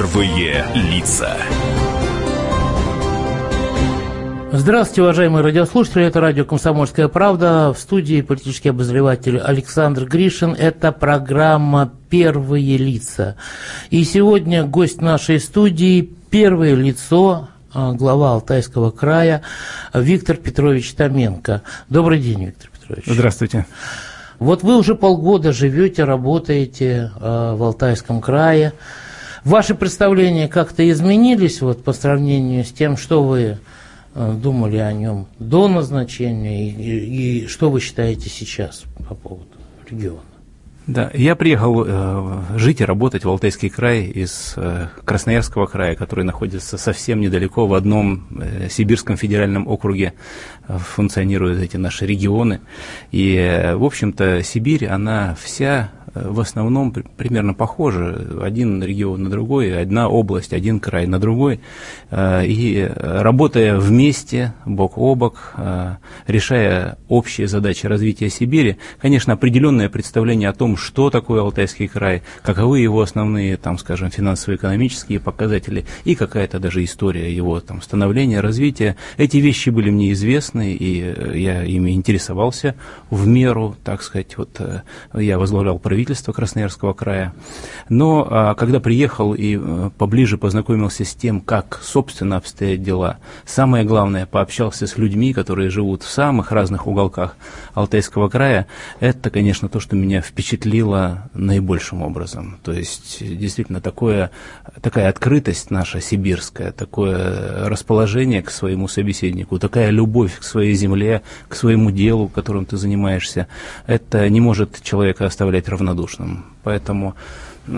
Первые лица. Здравствуйте, уважаемые радиослушатели. Это радио «Комсомольская правда». В студии политический обозреватель Александр Гришин. Это программа «Первые лица». И сегодня гость нашей студии – первое лицо а, глава Алтайского края Виктор Петрович Томенко. Добрый день, Виктор Петрович. Здравствуйте. Вот вы уже полгода живете, работаете э, в Алтайском крае. Ваши представления как-то изменились вот, по сравнению с тем, что вы э, думали о нем до назначения и, и, и что вы считаете сейчас по поводу региона? Да, я приехал э, жить и работать в Алтайский край из э, Красноярского края, который находится совсем недалеко в одном э, Сибирском федеральном округе э, функционируют эти наши регионы. И, э, в общем-то, Сибирь, она вся в основном примерно похожи. Один регион на другой, одна область, один край на другой. Э, и работая вместе, бок о бок, э, решая общие задачи развития Сибири, конечно, определенное представление о том, что такое Алтайский край, каковы его основные, там, скажем, финансово-экономические показатели и какая-то даже история его там, становления, развития. Эти вещи были мне известны, и э, я ими интересовался в меру, так сказать. Вот я возглавлял правительство правительства Красноярского края. Но а, когда приехал и а, поближе познакомился с тем, как, собственно, обстоят дела, самое главное, пообщался с людьми, которые живут в самых разных уголках Алтайского края, это, конечно, то, что меня впечатлило наибольшим образом. То есть, действительно, такое, такая открытость наша сибирская, такое расположение к своему собеседнику, такая любовь к своей земле, к своему делу, которым ты занимаешься, это не может человека оставлять равнодушным равнодушным. Поэтому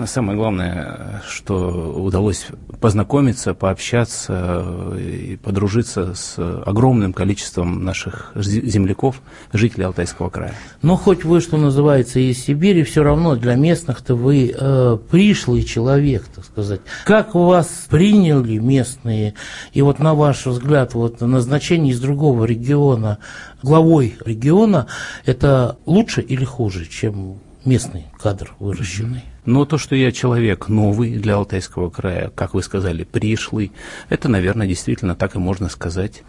самое главное, что удалось познакомиться, пообщаться и подружиться с огромным количеством наших земляков, жителей Алтайского края. Но хоть вы, что называется, из Сибири, все равно для местных-то вы э, пришлый человек, так сказать. Как вас приняли местные? И вот на ваш взгляд, вот назначение из другого региона главой региона, это лучше или хуже, чем местный кадр выращенный. Но то, что я человек новый для Алтайского края, как вы сказали, пришлый, это, наверное, действительно так и можно сказать.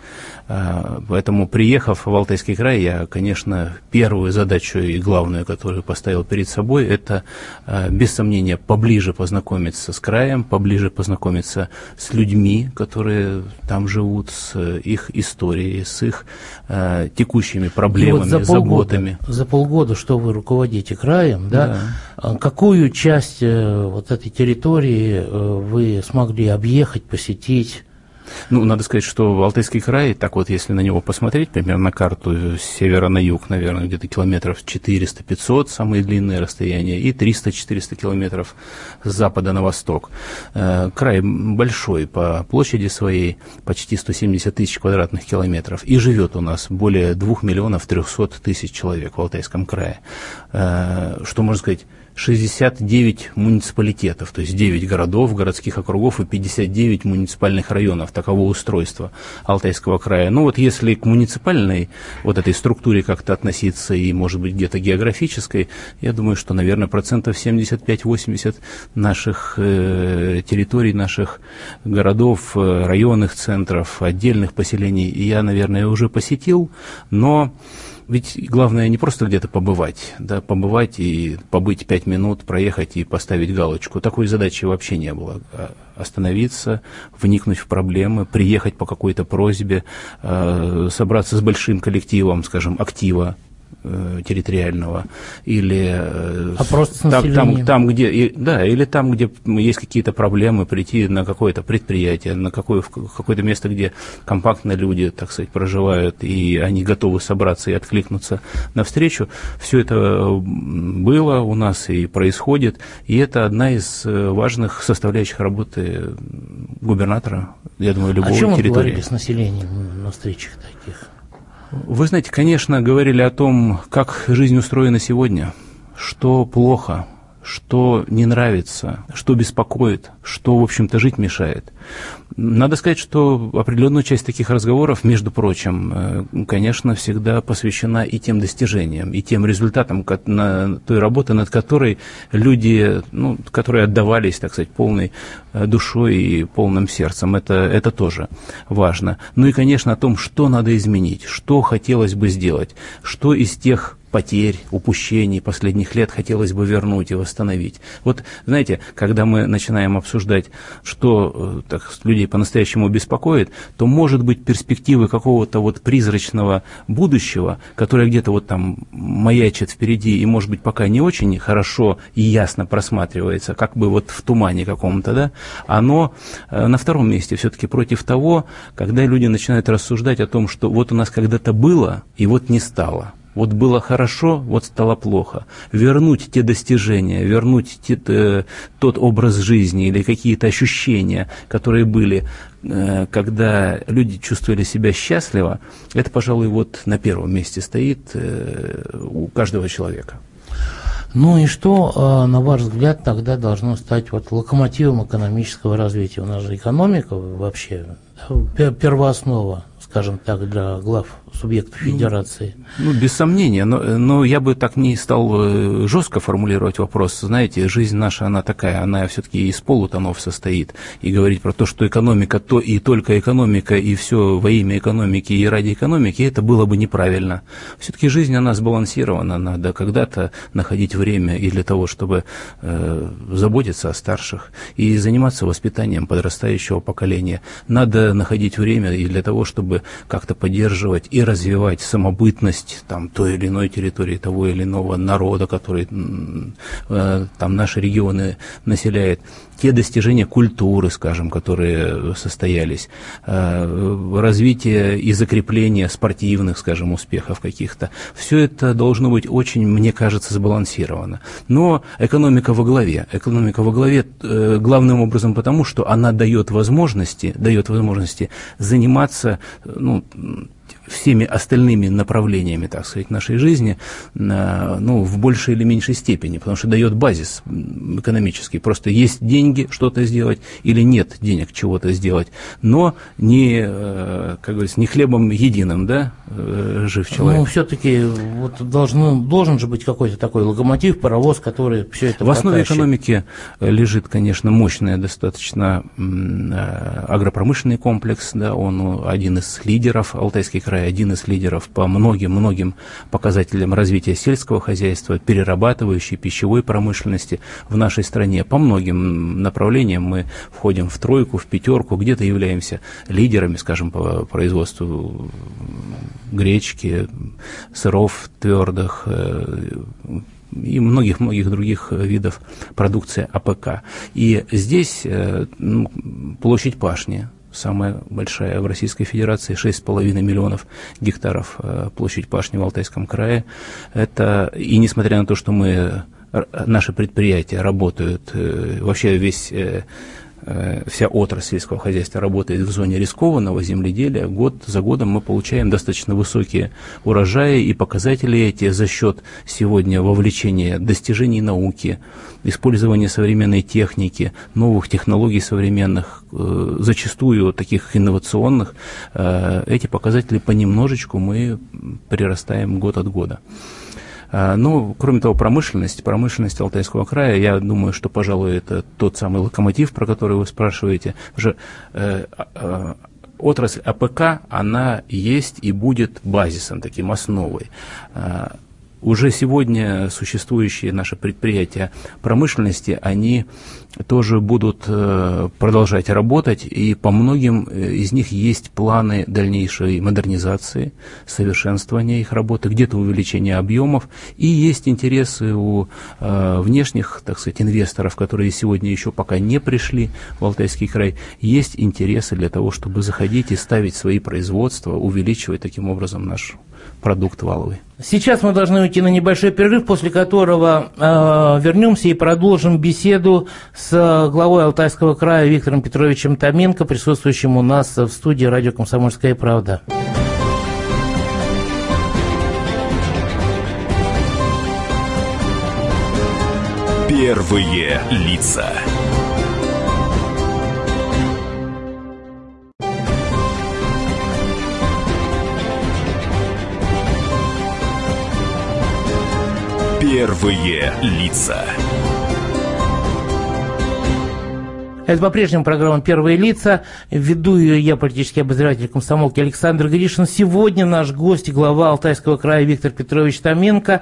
А, поэтому, приехав в Алтайский край, я, конечно, первую задачу и главную, которую поставил перед собой, это, а, без сомнения, поближе познакомиться с краем, поближе познакомиться с людьми, которые там живут, с их историей, с их а, текущими проблемами, вот за заботами. Полгода, за полгода, что вы руководите краем, да, да. какую часть э, вот этой территории э, вы смогли объехать, посетить? Ну, надо сказать, что Алтайский край, так вот, если на него посмотреть, примерно на карту с севера на юг, наверное, где-то километров 400-500, самые длинные расстояния, и 300-400 километров с запада на восток. Э, край большой по площади своей, почти 170 тысяч квадратных километров, и живет у нас более 2 миллионов 300 тысяч человек в Алтайском крае. Что можно сказать? 69 муниципалитетов, то есть 9 городов, городских округов и 59 муниципальных районов. Таково устройство Алтайского края. Ну вот если к муниципальной вот этой структуре как-то относиться и, может быть, где-то географической, я думаю, что, наверное, процентов 75-80 наших э, территорий, наших городов, э, районных центров, отдельных поселений я, наверное, уже посетил, но ведь главное не просто где-то побывать, да, побывать и побыть пять минут, проехать и поставить галочку. Такой задачи вообще не было. А остановиться, вникнуть в проблемы, приехать по какой-то просьбе, э, собраться с большим коллективом, скажем, актива, территориального или э, а просто там, там, там где и, да или там где есть какие-то проблемы прийти на какое-то предприятие на какое какое-то место где компактно люди так сказать проживают и они готовы собраться и откликнуться навстречу. Все это было у нас и происходит. И это одна из э, важных составляющих работы губернатора я думаю любого о чем территории. Вы с населением на встречах таких вы знаете, конечно, говорили о том, как жизнь устроена сегодня, что плохо, что не нравится, что беспокоит, что, в общем-то, жить мешает. Надо сказать, что определенную часть таких разговоров, между прочим, э, конечно, всегда посвящена и тем достижениям, и тем результатам на той работы, над которой люди, ну, которые отдавались, так сказать, полной э, душой и полным сердцем. Это, это тоже важно. Ну и, конечно, о том, что надо изменить, что хотелось бы сделать, что из тех потерь, упущений последних лет хотелось бы вернуть и восстановить. Вот, знаете, когда мы начинаем обсуждать, что э, так, людей по-настоящему беспокоит, то, может быть, перспективы какого-то вот призрачного будущего, которое где-то вот там маячит впереди и, может быть, пока не очень хорошо и ясно просматривается, как бы вот в тумане каком-то, да, оно э, на втором месте все-таки против того, когда люди начинают рассуждать о том, что вот у нас когда-то было и вот не стало. Вот было хорошо, вот стало плохо. Вернуть те достижения, вернуть те, э, тот образ жизни или какие-то ощущения, которые были, э, когда люди чувствовали себя счастливо, это, пожалуй, вот на первом месте стоит э, у каждого человека. Ну и что, на ваш взгляд, тогда должно стать вот локомотивом экономического развития? У нас же экономика вообще первооснова, скажем так, для глав субъектов ну, федерации. Ну, без сомнения, но, но я бы так не стал э, жестко формулировать вопрос. Знаете, жизнь наша, она такая, она все-таки из полутонов состоит. И говорить про то, что экономика, то и только экономика, и все во имя экономики и ради экономики, это было бы неправильно. Все-таки жизнь, она сбалансирована, надо когда-то находить время и для того, чтобы э, заботиться о старших и заниматься воспитанием подрастающего поколения. Надо находить время и для того, чтобы как-то поддерживать и развивать самобытность там, той или иной территории, того или иного народа, который э, там наши регионы населяет, те достижения культуры, скажем, которые состоялись, э, развитие и закрепление спортивных, скажем, успехов каких-то, все это должно быть очень, мне кажется, сбалансировано. Но экономика во главе. Экономика во главе э, главным образом потому, что она дает возможности, дает возможности заниматься ну, всеми остальными направлениями, так сказать, нашей жизни, ну, в большей или меньшей степени, потому что дает базис экономический. Просто есть деньги что-то сделать или нет денег чего-то сделать, но не, э, как говорится, не хлебом единым, да, э, жив человек. Ну, все-таки вот должен, должен же быть какой-то такой локомотив, паровоз, который все это В основе экономики лежит, конечно, мощный достаточно э, агропромышленный комплекс, да, он один из лидеров Алтайский край край один из лидеров по многим-многим показателям развития сельского хозяйства, перерабатывающей пищевой промышленности в нашей стране. По многим направлениям мы входим в тройку, в пятерку, где-то являемся лидерами, скажем, по производству гречки, сыров твердых, э, и многих-многих других видов продукции АПК. И здесь э, ну, площадь пашни самая большая в Российской Федерации, 6,5 миллионов гектаров э, площадь пашни в Алтайском крае. Это, и несмотря на то, что мы, наши предприятия работают, э, вообще весь э, вся отрасль сельского хозяйства работает в зоне рискованного земледелия, год за годом мы получаем достаточно высокие урожаи и показатели эти за счет сегодня вовлечения достижений науки, использования современной техники, новых технологий современных, э, зачастую таких инновационных, э, эти показатели понемножечку мы прирастаем год от года. Э, ну, кроме того, промышленность, промышленность Алтайского края, я думаю, что, пожалуй, это тот самый локомотив, про который вы спрашиваете. Уже э, э, отрасль АПК, она есть и будет базисом, таким основой. Уже сегодня существующие наши предприятия промышленности, они тоже будут э, продолжать работать, и по многим э, из них есть планы дальнейшей модернизации, совершенствования их работы, где-то увеличения объемов, и есть интересы у э, внешних, так сказать, инвесторов, которые сегодня еще пока не пришли в Алтайский край, есть интересы для того, чтобы заходить и ставить свои производства, увеличивать таким образом наш продукт валовый. Сейчас мы должны уйти на небольшой перерыв, после которого э, вернемся и продолжим беседу главой Алтайского края Виктором Петровичем Томенко, присутствующим у нас в студии радио «Комсомольская правда». Первые лица. Первые лица. Это по-прежнему программа «Первые лица». Веду ее я, политический обозреватель комсомолки Александр Гришин. Сегодня наш гость, глава Алтайского края Виктор Петрович Томенко,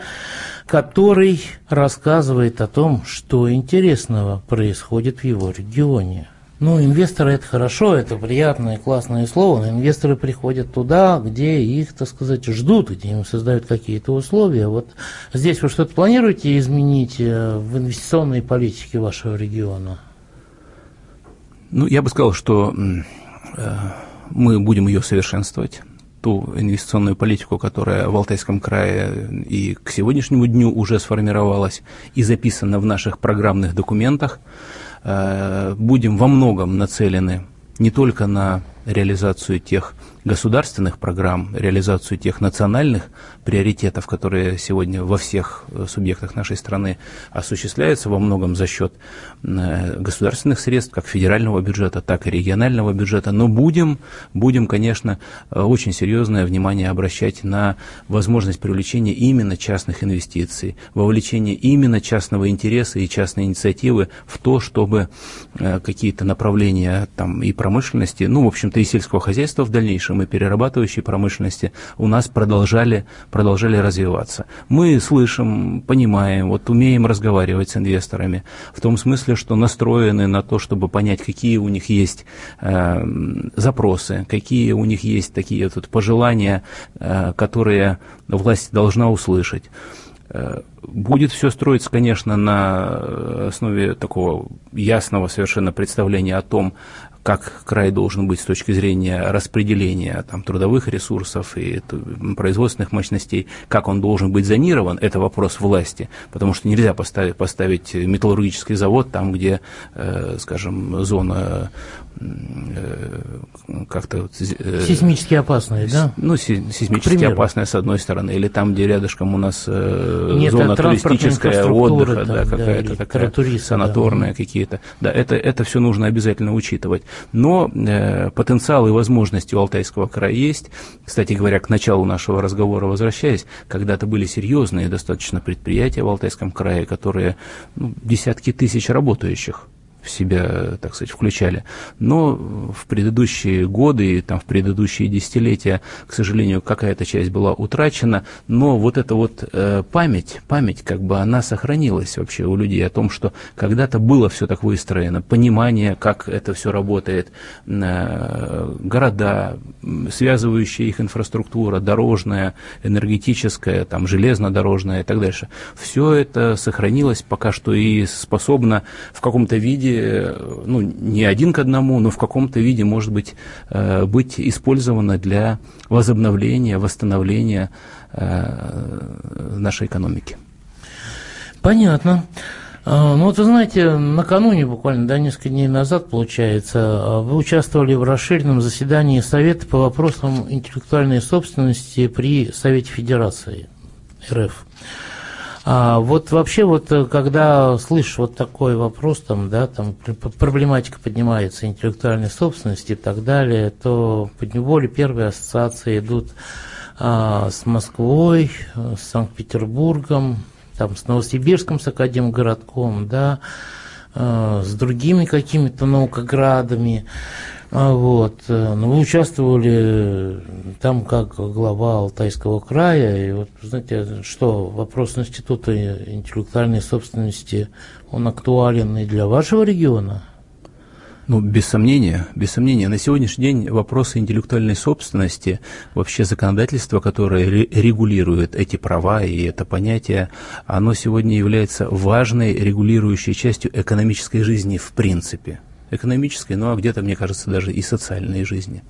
который рассказывает о том, что интересного происходит в его регионе. Ну, инвесторы – это хорошо, это приятное, классное слово, но инвесторы приходят туда, где их, так сказать, ждут, где им создают какие-то условия. Вот здесь вы что-то планируете изменить э, в инвестиционной политике вашего региона? Ну, я бы сказал, что э, мы будем ее совершенствовать ту инвестиционную политику, которая в Алтайском крае и к сегодняшнему дню уже сформировалась и записана в наших программных документах, э, будем во многом нацелены не только на реализацию тех государственных программ, реализацию тех национальных приоритетов, которые сегодня во всех э, субъектах нашей страны осуществляются во многом за счет э, государственных средств, как федерального бюджета, так и регионального бюджета. Но будем, будем, конечно, э, очень серьезное внимание обращать на возможность привлечения именно частных инвестиций, вовлечение именно частного интереса и частной инициативы в то, чтобы какие-то направления там, и промышленности, ну, в общем-то, и сельского хозяйства в дальнейшем, и перерабатывающей промышленности у нас продолжали продолжали развиваться. Мы слышим, понимаем, вот умеем разговаривать с инвесторами в том смысле, что настроены на то, чтобы понять, какие у них есть э, запросы, какие у них есть такие тут пожелания, э, которые власть должна услышать. Э, будет все строиться, конечно, на основе такого ясного совершенно представления о том, как край должен быть с точки зрения распределения там, трудовых ресурсов и производственных мощностей, как он должен быть зонирован, это вопрос власти, потому что нельзя поставить, поставить металлургический завод там, где, э, скажем, зона Э, как-то... Э, сейсмически опасные, да? Ну, сейсмически опасная с одной стороны, или там, где рядышком у нас э, Нет, зона туристическая, отдыха, да, какая-то да, такая санаторная да. какие-то. Да, это, это все нужно обязательно учитывать. Но э, потенциал и возможности у Алтайского края есть. Кстати говоря, к началу нашего разговора возвращаясь, когда-то были серьезные достаточно предприятия в Алтайском крае, которые ну, десятки тысяч работающих в себя, так сказать, включали. Но в предыдущие годы, там, в предыдущие десятилетия, к сожалению, какая-то часть была утрачена, но вот эта вот э, память, память, как бы она сохранилась вообще у людей о том, что когда-то было все так выстроено, понимание, как это все работает, э, города, связывающая их инфраструктура, дорожная, энергетическая, там, железнодорожная и так дальше. Все это сохранилось пока что и способно в каком-то виде ну, не один к одному, но в каком-то виде, может быть, э, быть использовано для возобновления, восстановления э, нашей экономики. Понятно. А, ну вот вы знаете, накануне, буквально да, несколько дней назад, получается, вы участвовали в расширенном заседании Совета по вопросам интеллектуальной собственности при Совете Федерации РФ. А вот вообще вот э, когда слышишь вот такой вопрос, там, да, там проблематика поднимается интеллектуальной собственности и так далее, то подневоле первые ассоциации идут а, с Москвой, с Санкт-Петербургом, там, с Новосибирском, с Академгородком, да, а, с другими какими-то наукоградами. А вот. Э, ну, вы участвовали э, там как глава Алтайского края. И вот, знаете, что вопрос Института интеллектуальной собственности, он актуален и для вашего региона? Ну, без сомнения, без сомнения. На сегодняшний день вопросы интеллектуальной собственности, вообще законодательство, которое регулирует эти права и это понятие, оно сегодня является важной регулирующей частью экономической жизни в принципе. Экономической, ну а где-то, мне кажется, даже и социальной жизни.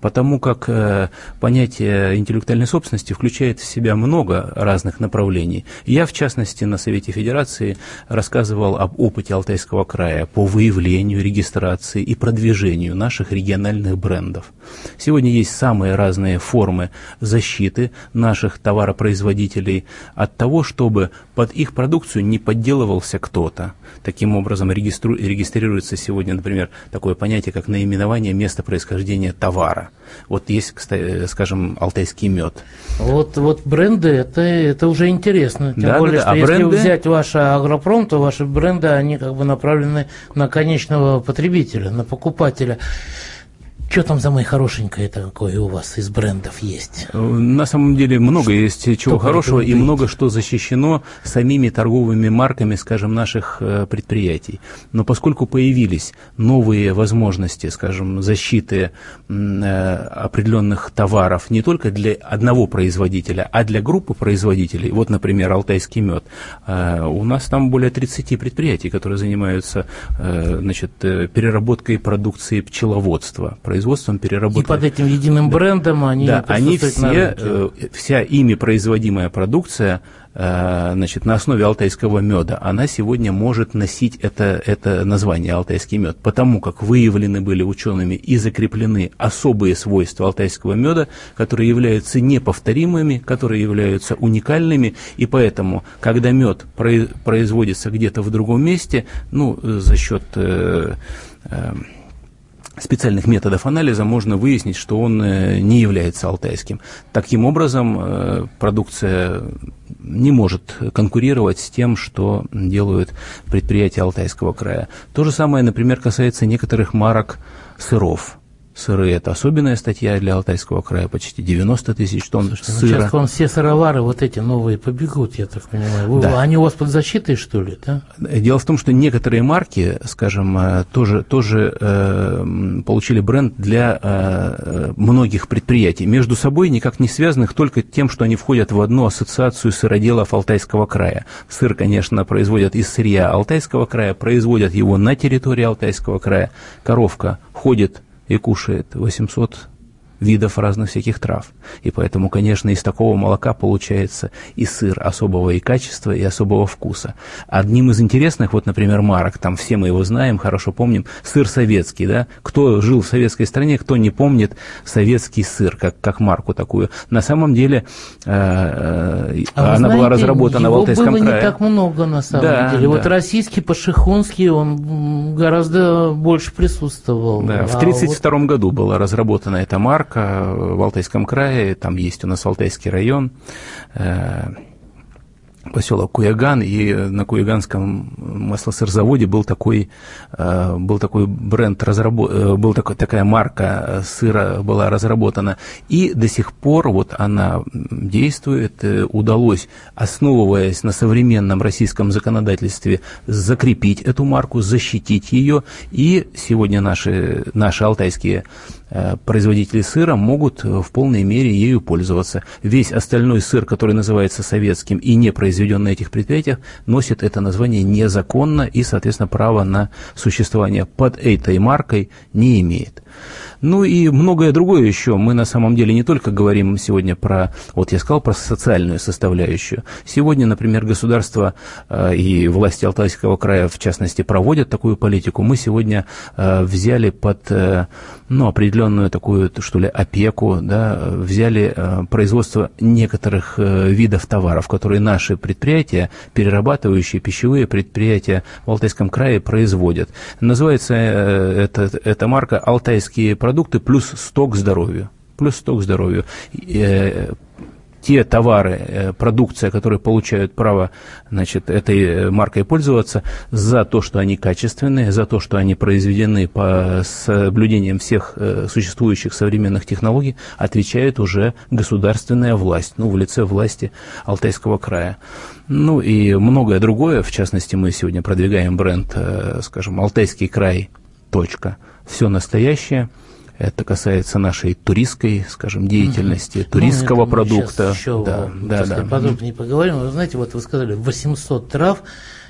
Потому как э, понятие интеллектуальной собственности включает в себя много разных направлений. Я, в частности, на Совете Федерации рассказывал об опыте Алтайского края по выявлению, регистрации и продвижению наших региональных брендов. Сегодня есть самые разные формы защиты наших товаропроизводителей от того, чтобы под их продукцию не подделывался кто-то. Таким образом, регистру... регистрируется сегодня, например, такое понятие, как наименование места происхождения товара. Вот есть, скажем, алтайский мед. Вот, вот бренды, это, это уже интересно. Тем да, более, да, что а если бренды... взять ваш агропром, то ваши бренды, они как бы направлены на конечного потребителя, на покупателя. Что там за мои хорошенькое такое у вас из брендов есть? На самом деле много есть чего хорошего и много что защищено самими торговыми марками, скажем, наших э, предприятий. Но поскольку появились новые возможности, скажем, защиты э, определенных товаров не только для одного производителя, а для группы производителей, вот, например, алтайский мед, э, у нас там более 30 предприятий, которые занимаются значит, переработкой продукции пчеловодства, производством, переработкой. И под этим единым брендом они Да, они все, э, вся ими производимая продукция э, значит, на основе алтайского меда, она сегодня может носить это, это название алтайский мед, потому как выявлены были учеными и закреплены особые свойства алтайского меда, которые являются неповторимыми, которые являются уникальными, и поэтому, когда мед производится где-то в другом месте, ну, за счет э, э, специальных методов анализа можно выяснить, что он э, не является алтайским. Таким образом, э, продукция не может конкурировать с тем, что делают предприятия Алтайского края. То же самое, например, касается некоторых марок сыров сыры. Это особенная статья для Алтайского края, почти 90 тысяч тонн Слушайте, ну, сыра. Сейчас к вам все сыровары вот эти новые побегут, я так понимаю. Вы, да. Они у вас под защитой, что ли? Да? Дело в том, что некоторые марки, скажем, э, тоже, тоже э, получили бренд для э, многих предприятий, между собой никак не связанных только тем, что они входят в одну ассоциацию сыроделов Алтайского края. Сыр, конечно, производят из сырья Алтайского края, производят его на территории Алтайского края. Коровка ходит и кушает 800 видов разных всяких трав. И поэтому, конечно, из такого молока получается и сыр особого и качества, и особого вкуса. Одним из интересных, вот, например, марок, там все мы его знаем, хорошо помним, сыр советский, да? Кто жил в советской стране, кто не помнит советский сыр, как, как марку такую. На самом деле э, э а она знаете, была разработана в Алтайском было крае. не так много, на самом да, деле. Да. Вот российский, пашихонский, он гораздо больше присутствовал. Да, в 1932 вот... году была разработана эта марка, парка в Алтайском крае, там есть у нас Алтайский район, э, поселок Куяган, и на Куяганском маслосырзаводе был такой, э, был такой бренд, разработ... Э, был такой, такая марка сыра была разработана, и до сих пор вот она действует, удалось, основываясь на современном российском законодательстве, закрепить эту марку, защитить ее, и сегодня наши, наши алтайские Э, производители сыра могут э, в полной мере ею пользоваться. Весь остальной сыр, который называется советским и не произведен на этих предприятиях, носит это название незаконно и, соответственно, право на существование под этой маркой не имеет. Ну и многое другое еще. Мы на самом деле не только говорим сегодня про, вот я сказал, про социальную составляющую. Сегодня, например, государство э, и власти Алтайского края, в частности, проводят такую политику. Мы сегодня э, взяли под э, ну, определенную такую, что ли, опеку, да, взяли э, производство некоторых э, видов товаров, которые наши предприятия, перерабатывающие пищевые предприятия в Алтайском крае производят. Называется э, эта, эта марка «Алтайские продукты» продукты плюс сток здоровью. Плюс сток здоровью. Э, те товары, э, продукция, которые получают право значит, этой э, маркой пользоваться, за то, что они качественные, за то, что они произведены по соблюдением всех существующих современных технологий, отвечает уже государственная власть, ну, в лице власти Алтайского края. Ну и многое другое, в частности, мы сегодня продвигаем бренд, скажем, Алтайский край, точка, все настоящее – это касается нашей туристской, скажем, деятельности, угу. туристского ну, продукта. Еще, да, да, да. подробнее поговорим. Вы знаете, вот вы сказали 800 трав,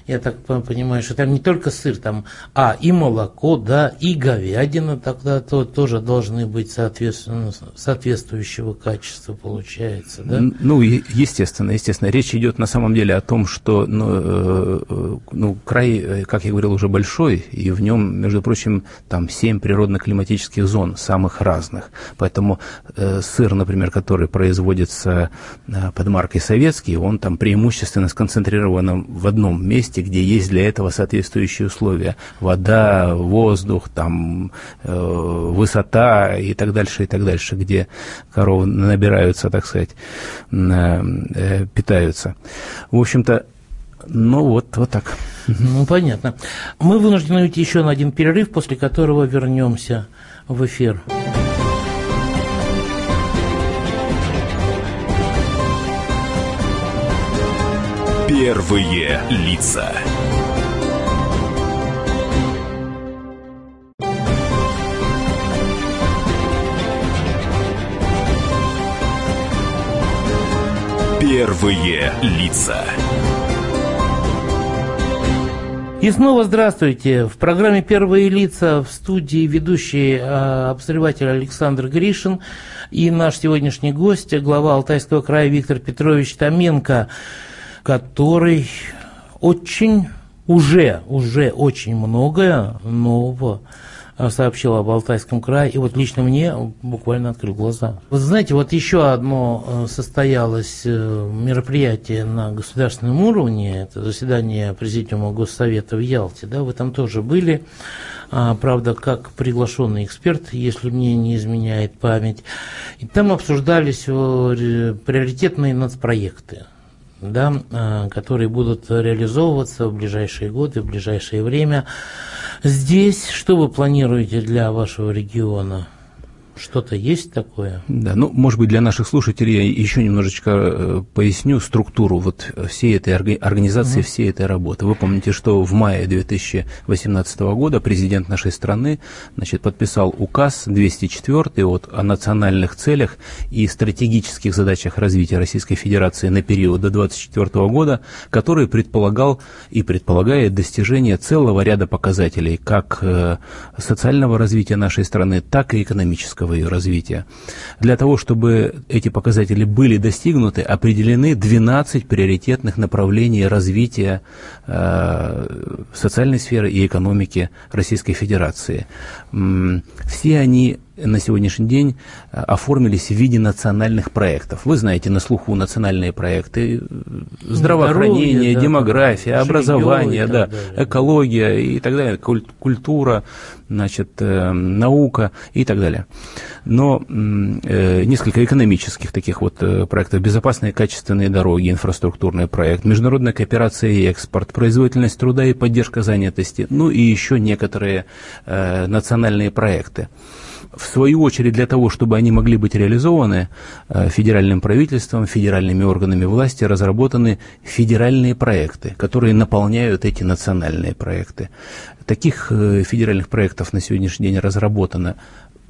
я так понимаю, что там не только сыр, там, а и молоко, да, и говядина тогда то, тоже должны быть соответственно, соответствующего качества, получается, да? Ну, естественно, естественно. Речь идет на самом деле о том, что ну, э, ну, край, э, как я говорил, уже большой, и в нем, между прочим, там семь природно-климатических зон, самых разных. Поэтому э, сыр, например, который производится э, под маркой «Советский», он там преимущественно сконцентрирован в одном месте, где есть для этого соответствующие условия. Вода, воздух, там, э, высота и так дальше, и так дальше, где коровы набираются, так сказать, э, э, питаются. В общем-то, ну вот, вот так. Ну, понятно. Мы вынуждены уйти еще на один перерыв, после которого вернемся в эфир. Первые лица. Первые лица. И снова здравствуйте. В программе «Первые лица» в студии ведущий э, обозреватель Александр Гришин и наш сегодняшний гость, глава Алтайского края Виктор Петрович Томенко, который очень, уже, уже очень многое нового Э, сообщил об Алтайском крае, и вот лично мне буквально открыл глаза. Вы знаете, вот еще одно э, состоялось э, мероприятие на государственном уровне, это заседание Президиума Госсовета в Ялте, да, вы там тоже были, а, правда, как приглашенный эксперт, если мне не изменяет память, и там обсуждались приоритетные нацпроекты да, которые будут реализовываться в ближайшие годы, в ближайшее время. Здесь что вы планируете для вашего региона? Что-то есть такое? Да, ну, может быть, для наших слушателей я еще немножечко э, поясню структуру вот всей этой организации, угу. всей этой работы. Вы помните, что в мае 2018 года президент нашей страны значит, подписал указ 204 вот, о национальных целях и стратегических задачах развития Российской Федерации на период до 2024 года, который предполагал и предполагает достижение целого ряда показателей как э, социального развития нашей страны, так и экономического экономического ее развития. Для того, чтобы эти показатели были достигнуты, определены 12 приоритетных направлений развития э, социальной сферы и экономики Российской Федерации. Все они на сегодняшний день э, оформились в виде национальных проектов. Вы знаете, на слуху национальные проекты э, здравоохранение, Здоровье, демография, да, образование, да, экология и так далее, культура, значит, э, наука и так далее. Но несколько экономических таких вот проектов. Безопасные качественные дороги, инфраструктурный проект, международная кооперация и экспорт, производительность труда и поддержка занятости, ну и еще некоторые национальные проекты. В свою очередь, для того, чтобы они могли быть реализованы, э, федеральным правительством, федеральными органами власти разработаны федеральные проекты, которые наполняют эти национальные проекты. Таких э, федеральных проектов на сегодняшний день разработано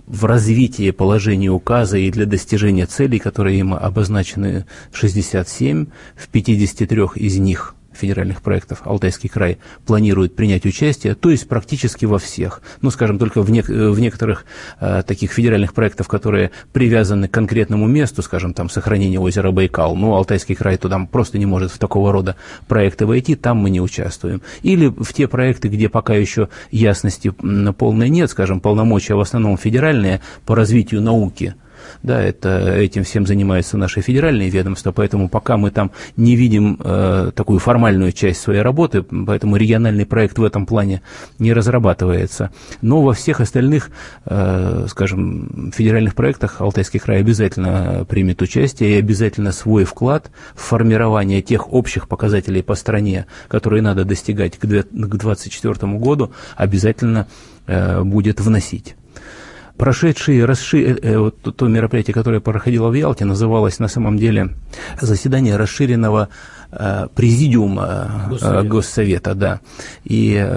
в развитии положения указа и для достижения целей, которые им обозначены 67, в 53 из них федеральных проектов Алтайский край планирует принять участие, то есть практически во всех. Ну, скажем, только в, не, в некоторых э, таких федеральных проектах, которые привязаны к конкретному месту, скажем, там сохранение озера Байкал, ну, Алтайский край туда просто не может в такого рода проекты войти, там мы не участвуем. Или в те проекты, где пока еще ясности полной нет, скажем, полномочия в основном федеральные по развитию науки, да, это, этим всем занимаются наши федеральные ведомства, поэтому пока мы там не видим э, такую формальную часть своей работы, поэтому региональный проект в этом плане не разрабатывается. Но во всех остальных, э, скажем, федеральных проектах Алтайский край обязательно примет участие и обязательно свой вклад в формирование тех общих показателей по стране, которые надо достигать к 2024 году, обязательно э, будет вносить. Прошедшие, расши... Э, э, вот то мероприятие, которое проходило в Ялте, называлось на самом деле заседание расширенного э, президиума Госсовета. Госсовета, да. И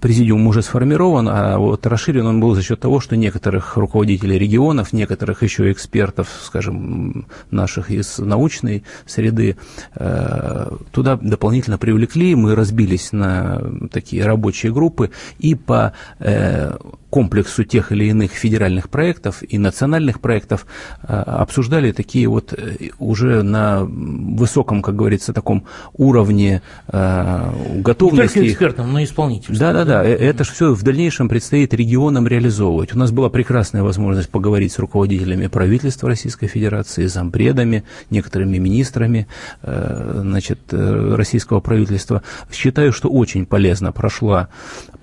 президиум уже сформирован, а вот расширен он был за счет того, что некоторых руководителей регионов, некоторых еще экспертов, скажем, наших из научной среды, туда дополнительно привлекли, мы разбились на такие рабочие группы и по комплексу тех или иных федеральных проектов и национальных проектов обсуждали такие вот уже на высоком, как говорится, таком уровне э, готовности. Не только экспертам, но и исполнителям. Да, да, да. Это же все в дальнейшем предстоит регионам реализовывать. У нас была прекрасная возможность поговорить с руководителями правительства Российской Федерации, зампредами, некоторыми министрами э, значит, э, российского правительства. Считаю, что очень полезно прошло,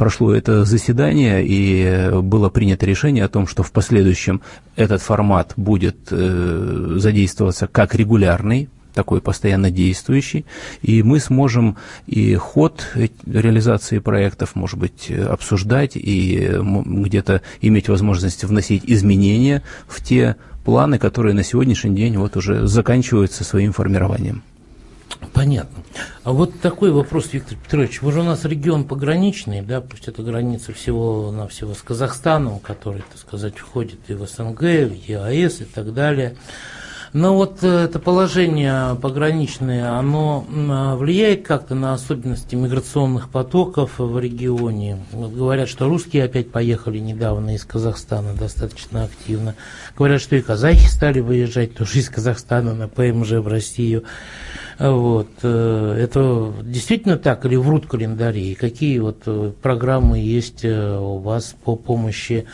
прошло это заседание, и было принято решение о том, что в последующем этот формат будет э, задействоваться как регулярный, такой постоянно действующий, и мы сможем и ход реализации проектов, может быть, обсуждать и где-то иметь возможность вносить изменения в те планы, которые на сегодняшний день вот уже заканчиваются своим формированием. Понятно. А вот такой вопрос, Виктор Петрович. Вы же у нас регион пограничный, да, пусть это граница всего-навсего с Казахстаном, который, так сказать, входит и в СНГ, в ЕАЭС и так далее. Но вот э, это положение пограничное, оно а, влияет как-то на особенности миграционных потоков в регионе. Вот говорят, что русские опять поехали недавно из Казахстана достаточно активно. Говорят, что и казахи стали выезжать тоже из Казахстана на ПМЖ в Россию. Вот. Э, это действительно так или врут календари? И какие вот э, программы есть у вас по помощи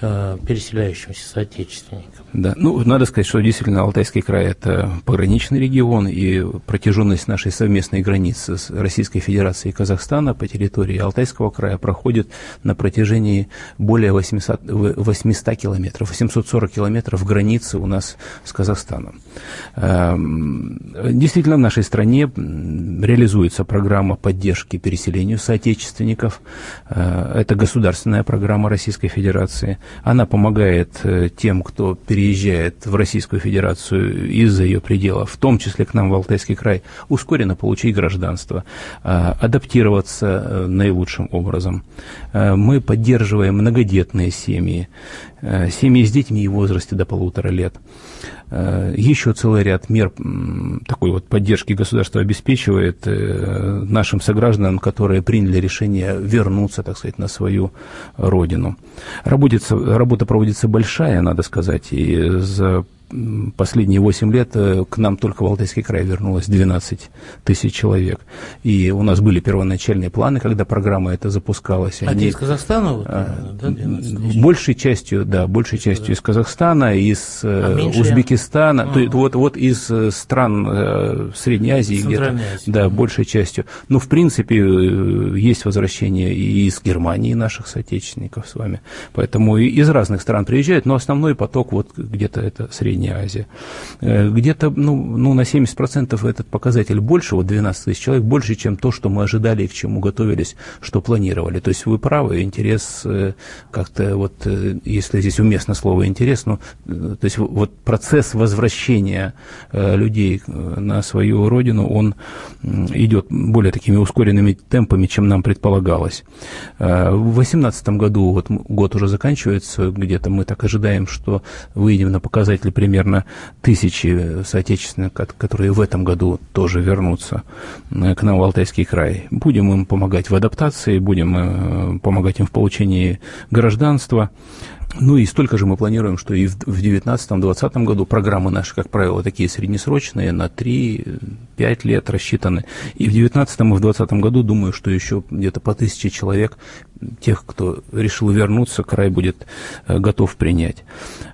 переселяющимся соотечественникам? Да, ну, надо сказать, что действительно Алтайский край – это пограничный регион, и протяженность нашей совместной границы с Российской Федерацией и Казахстана по территории Алтайского края проходит на протяжении более 800, 800 километров, 840 километров границы у нас с Казахстаном. Эм, действительно, в нашей стране реализуется программа поддержки переселению соотечественников. Э, это государственная программа Российской Федерации. Она помогает э, тем, кто переезжает приезжает в Российскую Федерацию из-за ее пределов, в том числе к нам в Алтайский край, ускоренно получить гражданство, а, адаптироваться э, наилучшим образом. Э, мы поддерживаем многодетные семьи, э, семьи с детьми в возрасте до полутора лет. Э, еще целый ряд мер такой вот поддержки государства обеспечивает э, нашим согражданам, которые приняли решение вернуться, так сказать, на свою родину. Работается, работа проводится большая, надо сказать, и за последние 8 лет э, к нам только в Алтайский край вернулось 12 тысяч человек. И у нас были первоначальные планы, когда программа эта запускалась. А они, из Казахстана? Вот, а, да, большей частью, да, большей частью из Казахстана, из э, а Узбекистана, а. то, вот, вот из э, стран Средней Азии где-то, да, большей частью. Но, в принципе, есть возвращение и из Германии наших соотечественников с вами. Поэтому из разных стран приезжают, но основной поток вот где-то это Средняя Средняя Азия. Э, где-то ну, ну, на 70% этот показатель больше, вот 12 тысяч человек, больше, чем то, что мы ожидали и к чему готовились, что планировали. То есть вы правы, интерес э, как-то вот, э, если здесь уместно слово интерес, ну, то есть вот процесс возвращения людей на свою родину, он идет более такими ускоренными темпами, чем нам предполагалось. В 2018 году, вот год уже заканчивается, где-то мы так ожидаем, что выйдем на показатели примерно тысячи соотечественных, которые в этом году тоже вернутся э, к нам в Алтайский край. Будем им помогать в адаптации, будем э, помогать им в получении гражданства. Ну и столько же мы планируем, что и в 2019-2020 году программы наши, как правило, такие среднесрочные, на 3-5 лет рассчитаны. И в 2019 и в 2020 году, думаю, что еще где-то по тысяче человек, тех, кто решил вернуться, край будет э, готов принять.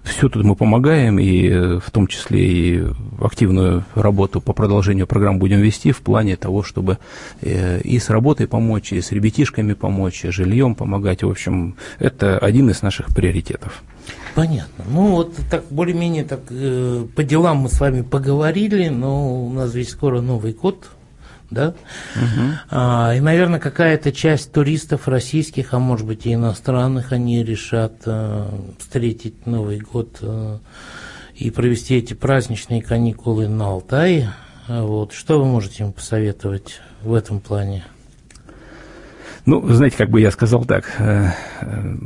Все тут мы помогаем, и э, в том числе и активную работу по продолжению программ будем вести в плане того, чтобы э, и с работой помочь, и с ребятишками помочь, и жильем помогать. В общем, это один из наших приоритетов приоритетов. Понятно. Ну вот так более-менее так э, по делам мы с вами поговорили, но у нас ведь скоро Новый год, да? Угу. А, и, наверное, какая-то часть туристов российских, а может быть и иностранных, они решат а, встретить Новый год а, и провести эти праздничные каникулы на Алтае. Вот. Что вы можете им посоветовать в этом плане? Ну, знаете, как бы я сказал так, э, э,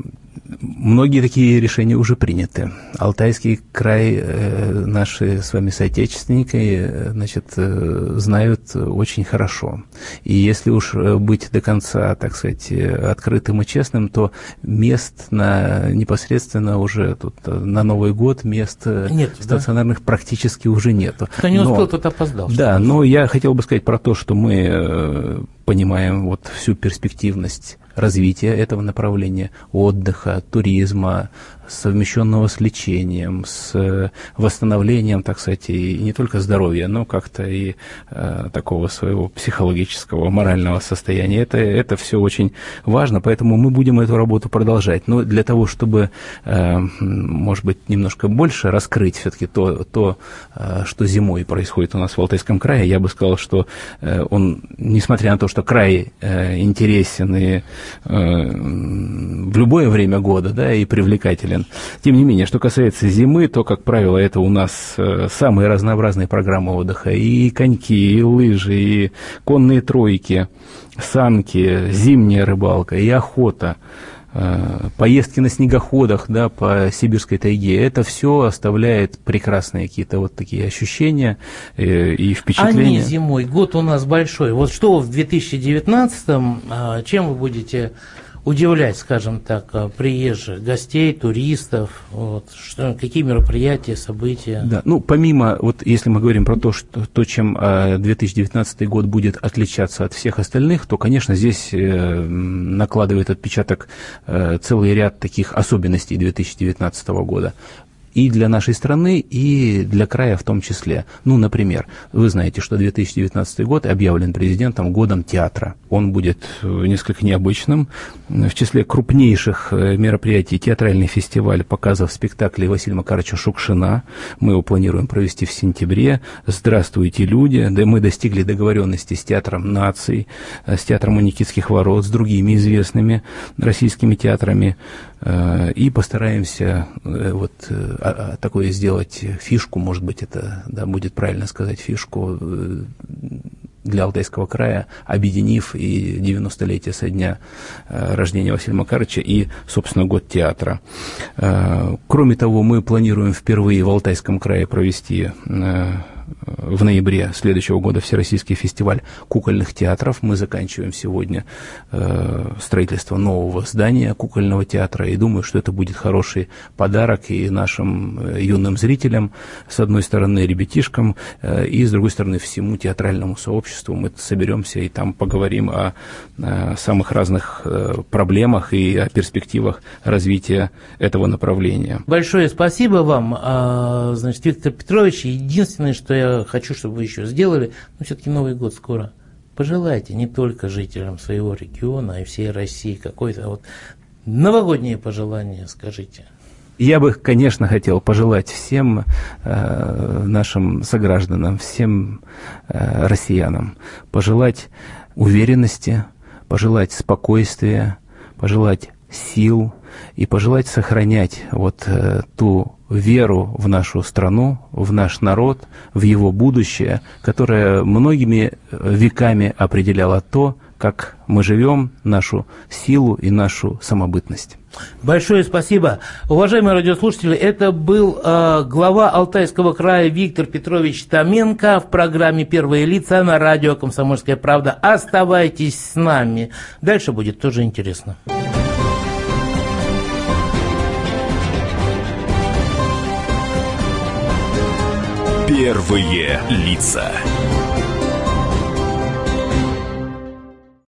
Многие такие решения уже приняты. Алтайский край э, наши с вами соотечественники э, значит, э, знают очень хорошо. И если уж быть до конца, так сказать, открытым и честным, то мест на непосредственно уже тут на Новый год мест нет, стационарных да? практически уже нету. Кто не успел, но, тот опоздал. Да, но я хотел бы сказать про то, что мы понимаем вот всю перспективность развития этого направления, отдыха, туризма, совмещенного с лечением, с э, восстановлением, так сказать, и не только здоровья, но как-то и э, такого своего психологического, морального состояния. Это, это все очень важно, поэтому мы будем эту работу продолжать. Но для того, чтобы, э, может быть, немножко больше раскрыть все-таки то, то э, что зимой происходит у нас в Алтайском крае, я бы сказал, что э, он, несмотря на то, что край э, интересен и э, в любое время года, да, и привлекателен, популярен. Тем не менее, что касается зимы, то, как правило, это у нас э, самые разнообразные программы отдыха. И коньки, и лыжи, и конные тройки, санки, зимняя рыбалка, и охота э, поездки на снегоходах да, по сибирской тайге, это все оставляет прекрасные какие-то вот такие ощущения э, и впечатления. А не зимой, год у нас большой. Вот что в 2019-м, а, чем вы будете удивлять, скажем так, э, приезжих, гостей, туристов, вот, что, какие мероприятия, события? Да, ну, помимо, вот если мы говорим про то, что, то, чем 2019 э, год будет отличаться от всех остальных, то, конечно, здесь э, накладывает отпечаток целый ряд таких особенностей 2019 года и для нашей страны, и для края в том числе. Ну, например, вы знаете, что 2019 год объявлен президентом годом театра. Он будет э, несколько необычным. В числе крупнейших э, мероприятий театральный фестиваль показов спектаклей Василия Макаровича Шукшина. Мы его планируем провести в сентябре. «Здравствуйте, люди!» Да мы достигли договоренности с Театром наций, э, с Театром у Никитских ворот, с другими известными российскими театрами. И постараемся вот а, а, такое сделать фишку, может быть, это да, будет правильно сказать, фишку для Алтайского края, объединив и 90-летие со дня рождения Василия Макаровича и, собственно, год театра. Кроме того, мы планируем впервые в Алтайском крае провести в ноябре следующего года Всероссийский фестиваль кукольных театров. Мы заканчиваем сегодня э, строительство нового здания кукольного театра, и думаю, что это будет хороший подарок и нашим э, юным зрителям, с одной стороны, ребятишкам, э, и с другой стороны, всему театральному сообществу. Мы соберемся и там поговорим о, самых разных проблемах и о перспективах развития этого направления. Большое спасибо вам, а, значит, Виктор Петрович. Единственное, что я хочу, чтобы вы еще сделали, но все-таки Новый год скоро. Пожелайте не только жителям своего региона, а и всей России какое-то вот новогоднее пожелание, скажите. Я бы, конечно, хотел пожелать всем э, нашим согражданам, всем э, россиянам, пожелать уверенности, пожелать спокойствия, пожелать сил и пожелать сохранять вот э, ту веру в нашу страну, в наш народ, в его будущее, которое многими веками определяло то, как мы живем, нашу силу и нашу самобытность. Большое спасибо. Уважаемые радиослушатели, это был э, глава Алтайского края Виктор Петрович Томенко в программе «Первые лица» на радио «Комсомольская правда». Оставайтесь с нами. Дальше будет тоже интересно. Первые лица.